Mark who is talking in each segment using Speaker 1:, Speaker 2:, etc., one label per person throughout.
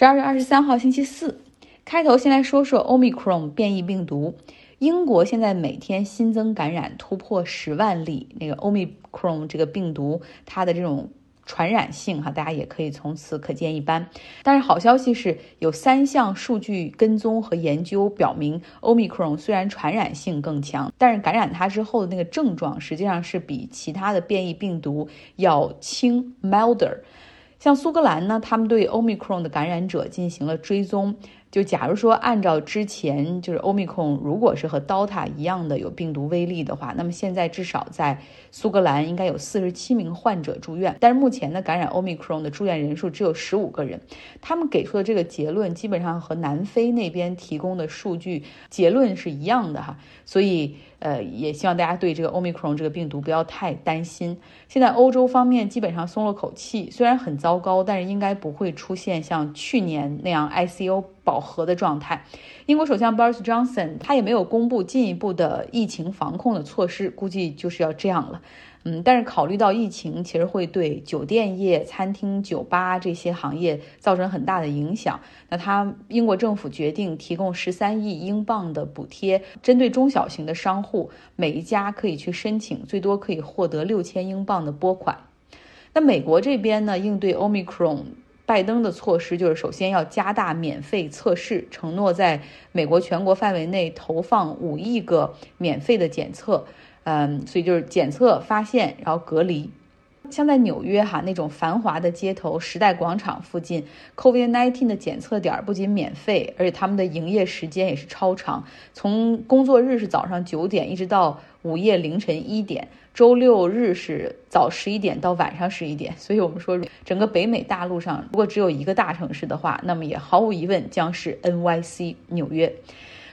Speaker 1: 十二月二十三号星期四，开头先来说说 Omicron 变异病毒。英国现在每天新增感染突破十万例，那个 Omicron 这个病毒它的这种传染性哈，大家也可以从此可见一斑。但是好消息是有三项数据跟踪和研究表明，Omicron 虽然传染性更强，但是感染它之后的那个症状实际上是比其他的变异病毒要轻 （milder）。像苏格兰呢，他们对 Omicron 的感染者进行了追踪。就假如说按照之前就是 Omicron，如果是和 Delta 一样的有病毒威力的话，那么现在至少在苏格兰应该有四十七名患者住院。但是目前呢，感染 Omicron 的住院人数只有十五个人。他们给出的这个结论基本上和南非那边提供的数据结论是一样的哈。所以呃，也希望大家对这个欧米 n 这个病毒不要太担心。现在欧洲方面基本上松了口气，虽然很糟糕，但是应该不会出现像去年那样 ICU。饱和的状态，英国首相 Boris Johnson 他也没有公布进一步的疫情防控的措施，估计就是要这样了。嗯，但是考虑到疫情其实会对酒店业、餐厅、酒吧这些行业造成很大的影响，那他英国政府决定提供十三亿英镑的补贴，针对中小型的商户，每一家可以去申请，最多可以获得六千英镑的拨款。那美国这边呢，应对 Omicron。拜登的措施就是，首先要加大免费测试，承诺在美国全国范围内投放五亿个免费的检测，嗯，所以就是检测、发现，然后隔离。像在纽约哈那种繁华的街头，时代广场附近，COVID-19 的检测点不仅免费，而且他们的营业时间也是超长，从工作日是早上九点一直到午夜凌晨一点，周六日是早十一点到晚上十一点。所以我们说，整个北美大陆上如果只有一个大城市的话，那么也毫无疑问将是 NYC 纽约。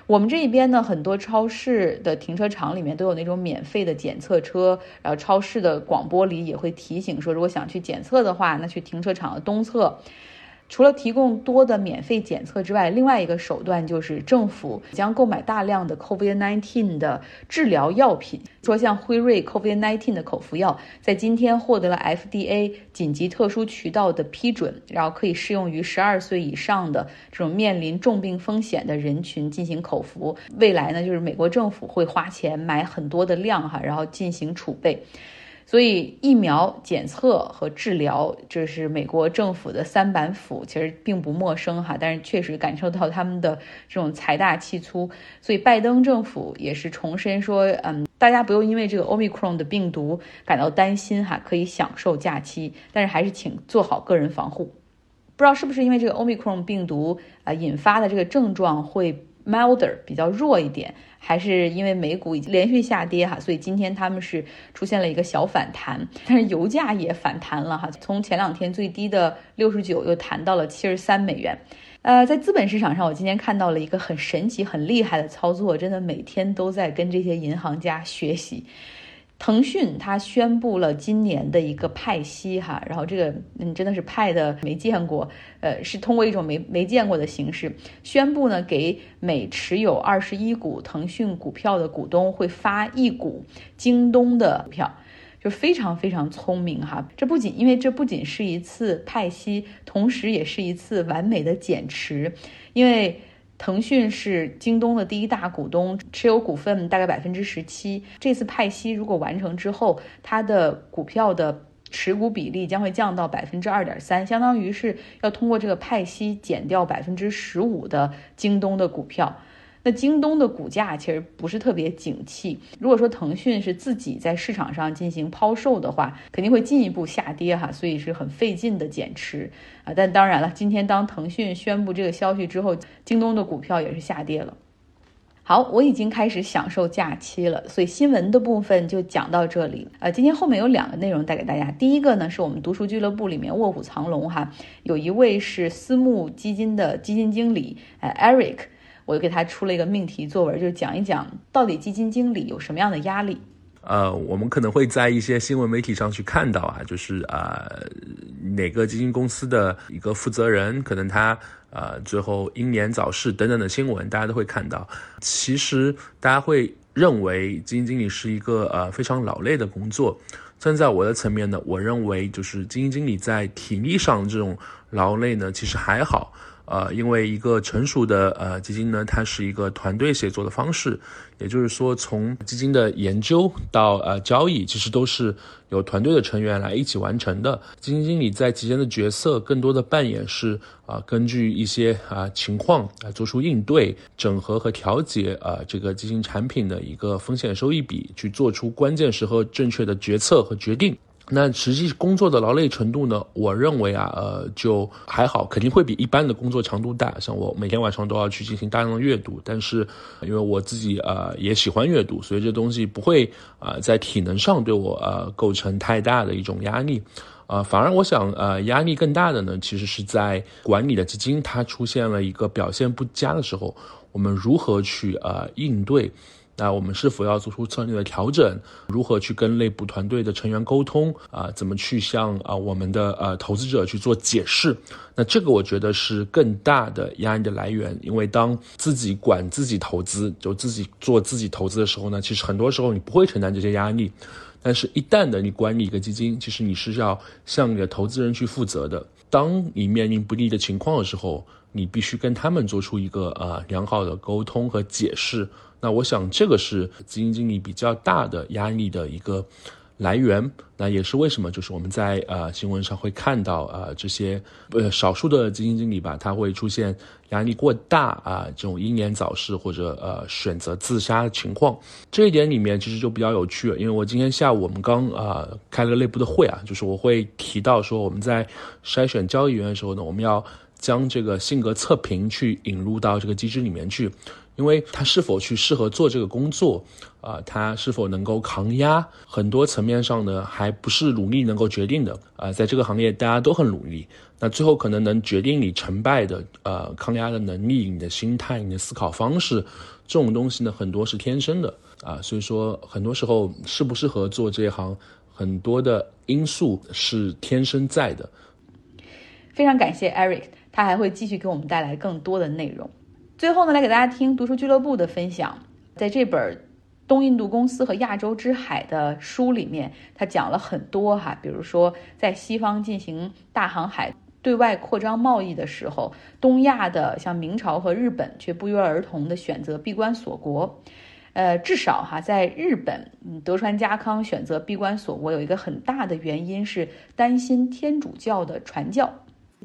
Speaker 1: 我们这一边呢，很多超市的停车场里面都有那种免费的检测车，然后超市的广播里也会提醒说，如果想去检测的话，那去停车场的东侧。除了提供多的免费检测之外，另外一个手段就是政府将购买大量的 COVID-19 的治疗药品。说像辉瑞 COVID-19 的口服药，在今天获得了 FDA 紧急特殊渠道的批准，然后可以适用于十二岁以上的这种面临重病风险的人群进行口服。未来呢，就是美国政府会花钱买很多的量哈，然后进行储备。所以，疫苗检测和治疗，这是美国政府的三板斧，其实并不陌生哈。但是，确实感受到他们的这种财大气粗。所以，拜登政府也是重申说，嗯，大家不用因为这个 Omicron 的病毒感到担心哈，可以享受假期，但是还是请做好个人防护。不知道是不是因为这个 Omicron 病毒啊引发的这个症状会。Milder 比较弱一点，还是因为美股已经连续下跌哈，所以今天他们是出现了一个小反弹，但是油价也反弹了哈，从前两天最低的六十九又弹到了七十三美元。呃，在资本市场上，我今天看到了一个很神奇、很厉害的操作，真的每天都在跟这些银行家学习。腾讯它宣布了今年的一个派息哈，然后这个嗯真的是派的没见过，呃是通过一种没没见过的形式宣布呢，给每持有二十一股腾讯股票的股东会发一股京东的股票，就非常非常聪明哈。这不仅因为这不仅是一次派息，同时也是一次完美的减持，因为。腾讯是京东的第一大股东，持有股份大概百分之十七。这次派息如果完成之后，它的股票的持股比例将会降到百分之二点三，相当于是要通过这个派息减掉百分之十五的京东的股票。那京东的股价其实不是特别景气。如果说腾讯是自己在市场上进行抛售的话，肯定会进一步下跌哈，所以是很费劲的减持啊。但当然了，今天当腾讯宣布这个消息之后，京东的股票也是下跌了。好，我已经开始享受假期了，所以新闻的部分就讲到这里。呃，今天后面有两个内容带给大家。第一个呢，是我们读书俱乐部里面卧虎藏龙哈，有一位是私募基金的基金经理，呃，Eric。我就给他出了一个命题作文，就是讲一讲到底基金经理有什么样的压力。
Speaker 2: 呃，我们可能会在一些新闻媒体上去看到啊，就是呃哪个基金公司的一个负责人，可能他呃最后英年早逝等等的新闻，大家都会看到。其实大家会认为基金经理是一个呃非常劳累的工作。站在我的层面呢，我认为就是基金经理在体力上这种劳累呢，其实还好。呃，因为一个成熟的呃基金呢，它是一个团队协作的方式，也就是说，从基金的研究到呃交易，其实都是由团队的成员来一起完成的。基金经理在其间的角色，更多的扮演是啊，根据一些啊情况来做出应对、整合和调节啊这个基金产品的一个风险收益比，去做出关键时候正确的决策和决定。那实际工作的劳累程度呢？我认为啊，呃，就还好，肯定会比一般的工作强度大。像我每天晚上都要去进行大量的阅读，但是因为我自己呃也喜欢阅读，所以这东西不会啊在体能上对我呃构成太大的一种压力，啊，反而我想呃压力更大的呢，其实是在管理的基金它出现了一个表现不佳的时候，我们如何去呃应对。那我们是否要做出策略的调整？如何去跟内部团队的成员沟通？啊，怎么去向啊我们的呃投资者去做解释？那这个我觉得是更大的压力的来源，因为当自己管自己投资，就自己做自己投资的时候呢，其实很多时候你不会承担这些压力，但是一旦的你管理一个基金，其实你是要向你的投资人去负责的。当你面临不利的情况的时候，你必须跟他们做出一个呃良好的沟通和解释。那我想，这个是基金经理比较大的压力的一个来源。那也是为什么，就是我们在呃新闻上会看到啊这些呃少数的基金经理吧，他会出现压力过大啊这种英年早逝或者呃选择自杀的情况。这一点里面其实就比较有趣，因为我今天下午我们刚啊开了内部的会啊，就是我会提到说我们在筛选交易员的时候呢，我们要将这个性格测评去引入到这个机制里面去。因为他是否去适合做这个工作，啊，他是否能够抗压，很多层面上呢，还不是努力能够决定的。啊，在这个行业，大家都很努力，那最后可能能决定你成败的，呃，抗压的能力、你的心态、你的思考方式，这种东西呢，很多是天生的。啊，所以说，很多时候适不适合做这一行，很多的因素是天生在的。
Speaker 1: 非常感谢 Eric，他还会继续给我们带来更多的内容。最后呢，来给大家听读书俱乐部的分享。在这本《东印度公司和亚洲之海》的书里面，他讲了很多哈，比如说在西方进行大航海、对外扩张贸易的时候，东亚的像明朝和日本却不约而同的选择闭关锁国。呃，至少哈，在日本，德川家康选择闭关锁国有一个很大的原因是担心天主教的传教。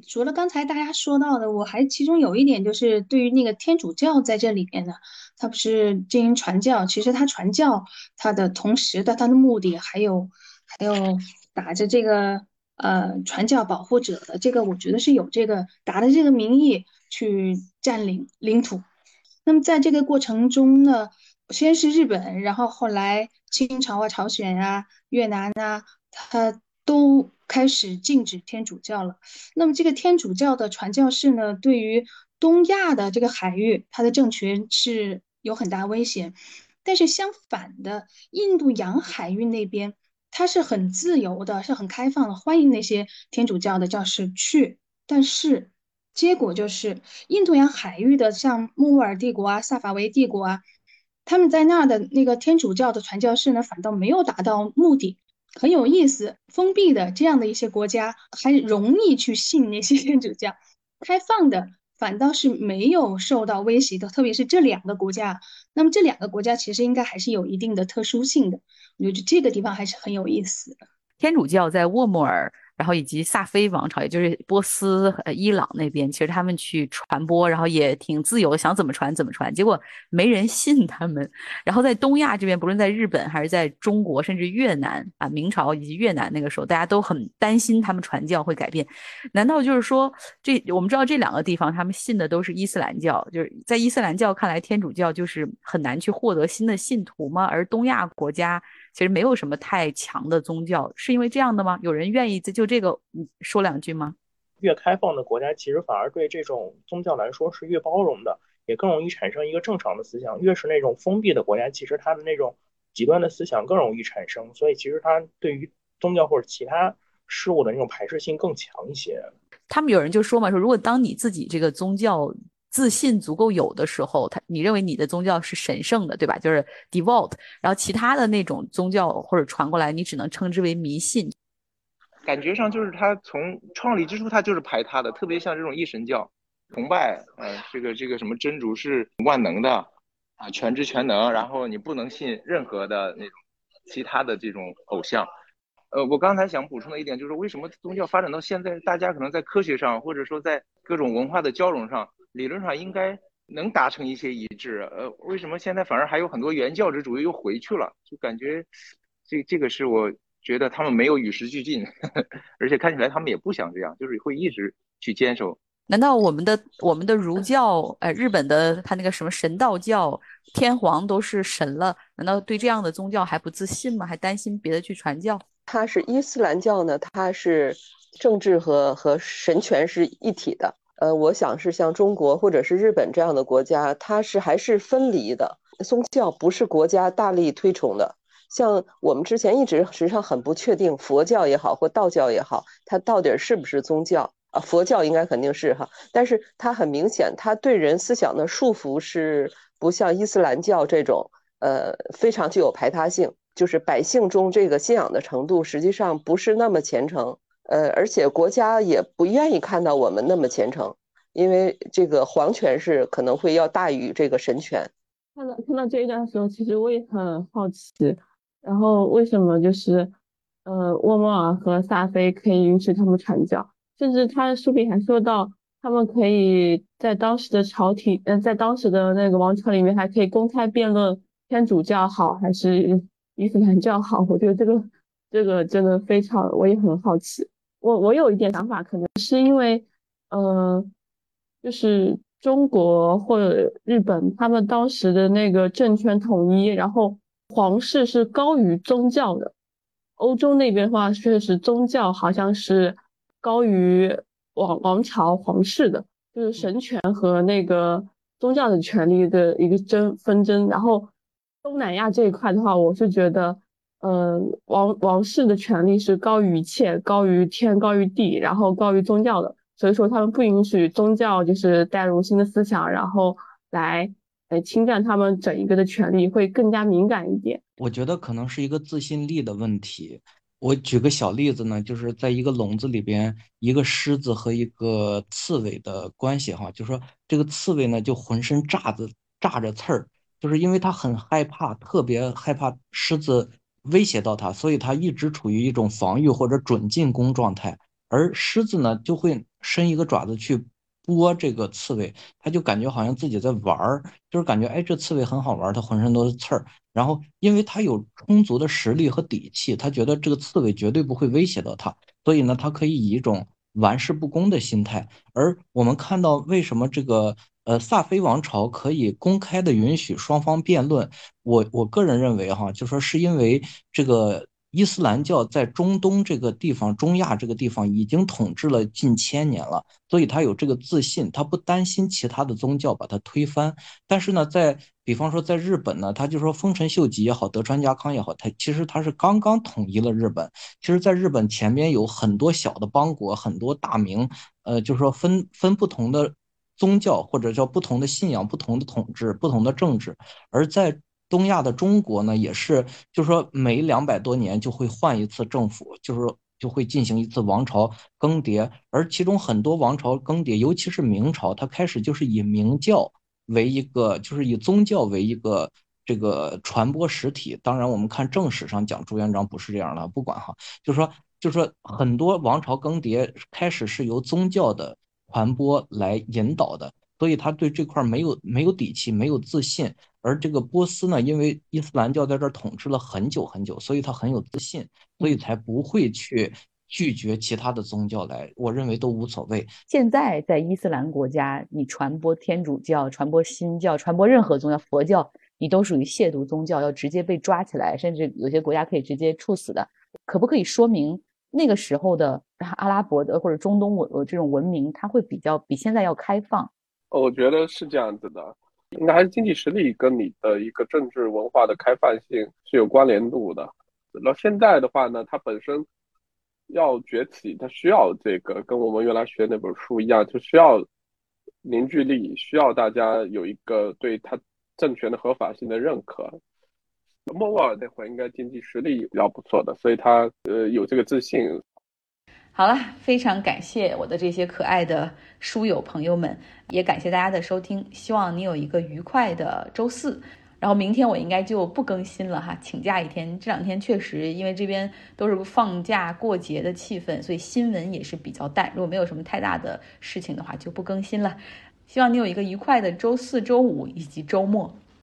Speaker 3: 除了刚才大家说到的，我还其中有一点就是对于那个天主教在这里面呢，他不是进行传教，其实他传教他的同时的他的目的还有还有打着这个呃传教保护者的这个，我觉得是有这个打着这个名义去占领领土。那么在这个过程中呢，先是日本，然后后来清朝啊、朝鲜啊、越南啊，他都。开始禁止天主教了。那么这个天主教的传教士呢，对于东亚的这个海域，它的政权是有很大危险。但是相反的，印度洋海域那边，它是很自由的，是很开放的，欢迎那些天主教的教士去。但是结果就是，印度洋海域的像莫卧儿帝国啊、萨法维帝国啊，他们在那儿的那个天主教的传教士呢，反倒没有达到目的。很有意思，封闭的这样的一些国家还容易去信那些天主教，开放的反倒是没有受到威胁的。特别是这两个国家，那么这两个国家其实应该还是有一定的特殊性的。我觉得这个地方还是很有意思的。
Speaker 1: 天主教在沃莫尔。然后以及萨菲王朝，也就是波斯、呃伊朗那边，其实他们去传播，然后也挺自由，想怎么传怎么传，结果没人信他们。然后在东亚这边，不论在日本还是在中国，甚至越南啊，明朝以及越南那个时候，大家都很担心他们传教会改变。难道就是说，这我们知道这两个地方他们信的都是伊斯兰教，就是在伊斯兰教看来，天主教就是很难去获得新的信徒吗？而东亚国家。其实没有什么太强的宗教，是因为这样的吗？有人愿意就这个说两句吗？
Speaker 4: 越开放的国家，其实反而对这种宗教来说是越包容的，也更容易产生一个正常的思想。越是那种封闭的国家，其实它的那种极端的思想更容易产生。所以，其实它对于宗教或者其他事物的那种排斥性更强一些。
Speaker 1: 他们有人就说嘛，说如果当你自己这个宗教。自信足够有的时候，他你认为你的宗教是神圣的，对吧？就是 devout，然后其他的那种宗教或者传过来，你只能称之为迷信。
Speaker 5: 感觉上就是他从创立之初，他就是排他的，特别像这种一神教，崇拜，呃，这个这个什么真主是万能的啊，全知全能，然后你不能信任何的那种其他的这种偶像。呃，我刚才想补充的一点就是，为什么宗教发展到现在，大家可能在科学上或者说在各种文化的交融上，理论上应该能达成一些一致，呃，为什么现在反而还有很多原教旨主义又回去了？就感觉这这个是我觉得他们没有与时俱进呵呵，而且看起来他们也不想这样，就是会一直去坚守。
Speaker 1: 难道我们的我们的儒教，呃，日本的他那个什么神道教，天皇都是神了？难道对这样的宗教还不自信吗？还担心别的去传教？
Speaker 6: 它是伊斯兰教呢，它是政治和和神权是一体的。呃，我想是像中国或者是日本这样的国家，它是还是分离的。宗教不是国家大力推崇的。像我们之前一直实际上很不确定，佛教也好或道教也好，它到底是不是宗教啊？佛教应该肯定是哈，但是它很明显，它对人思想的束缚是不像伊斯兰教这种，呃，非常具有排他性。就是百姓中这个信仰的程度，实际上不是那么虔诚，呃，而且国家也不愿意看到我们那么虔诚，因为这个皇权是可能会要大于这个神权。
Speaker 7: 看到看到这一段的时候，其实我也很好奇，然后为什么就是，呃，沃莫尔和萨菲可以允许他们传教，甚至他的书里还说到，他们可以在当时的朝廷，呃，在当时的那个王朝里面，还可以公开辩论天主教好还是。伊斯兰教好，我觉得这个这个真的非常，我也很好奇。我我有一点想法，可能是因为，呃，就是中国或者日本，他们当时的那个政权统一，然后皇室是高于宗教的。欧洲那边的话，确实宗教好像是高于王王朝皇室的，就是神权和那个宗教的权利的一个争纷争，然后。东南亚这一块的话，我是觉得，嗯，王王室的权利是高于一切，高于天，高于地，然后高于宗教的，所以说他们不允许宗教就是带入新的思想，然后来来侵占他们整一个的权利，会更加敏感一点。
Speaker 8: 我觉得可能是一个自信力的问题。我举个小例子呢，就是在一个笼子里边，一个狮子和一个刺猬的关系哈，就说这个刺猬呢就浑身炸着炸着刺儿。就是因为他很害怕，特别害怕狮子威胁到它，所以它一直处于一种防御或者准进攻状态。而狮子呢，就会伸一个爪子去拨这个刺猬，它就感觉好像自己在玩儿，就是感觉哎，这刺猬很好玩，它浑身都是刺儿。然后，因为它有充足的实力和底气，它觉得这个刺猬绝对不会威胁到它，所以呢，它可以以一种玩世不恭的心态。而我们看到，为什么这个？呃，萨菲王朝可以公开的允许双方辩论。我我个人认为，哈，就说是因为这个伊斯兰教在中东这个地方、中亚这个地方已经统治了近千年了，所以他有这个自信，他不担心其他的宗教把他推翻。但是呢，在比方说在日本呢，他就说丰臣秀吉也好，德川家康也好，他其实他是刚刚统一了日本。其实，在日本前边有很多小的邦国，很多大名，呃，就是说分分不同的。宗教或者叫不同的信仰、不同的统治、不同的政治，而在东亚的中国呢，也是，就是说每两百多年就会换一次政府，就是就会进行一次王朝更迭，而其中很多王朝更迭，尤其是明朝，它开始就是以明教为一个，就是以宗教为一个这个传播实体。当然，我们看正史上讲朱元璋不是这样的，不管哈，就是说，就是说很多王朝更迭开始是由宗教的。传播来引导的，所以他对这块没有没有底气，没有自信。而这个波斯呢，因为伊斯兰教在这儿统治了很久很久，所以他很有自信，所以才不会去拒绝其他的宗教来。我认为都无所谓。
Speaker 1: 现在在伊斯兰国家，你传播天主教、传播新教、传播任何宗教，佛教，你都属于亵渎宗教，要直接被抓起来，甚至有些国家可以直接处死的。可不可以说明？那个时候的阿拉伯的或者中东文这种文明，它会比较比现在要开放。
Speaker 9: 我觉得是这样子的，应该还是经济实力跟你的一个政治文化的开放性是有关联度的。那现在的话呢，它本身要崛起，它需要这个跟我们原来学那本书一样，就需要凝聚力，需要大家有一个对它政权的合法性的认可。莫沃尔那会应该经济实力比较不错的，所以他呃有这个自信。
Speaker 1: 好了，非常感谢我的这些可爱的书友朋友们，也感谢大家的收听。希望你有一个愉快的周四。然后明天我应该就不更新了哈，请假一天。这两天确实因为这边都是放假过节的气氛，所以新闻也是比较淡。如果没有什么太大的事情的话，就不更新了。希望你有一个愉快的周四周五以及周末。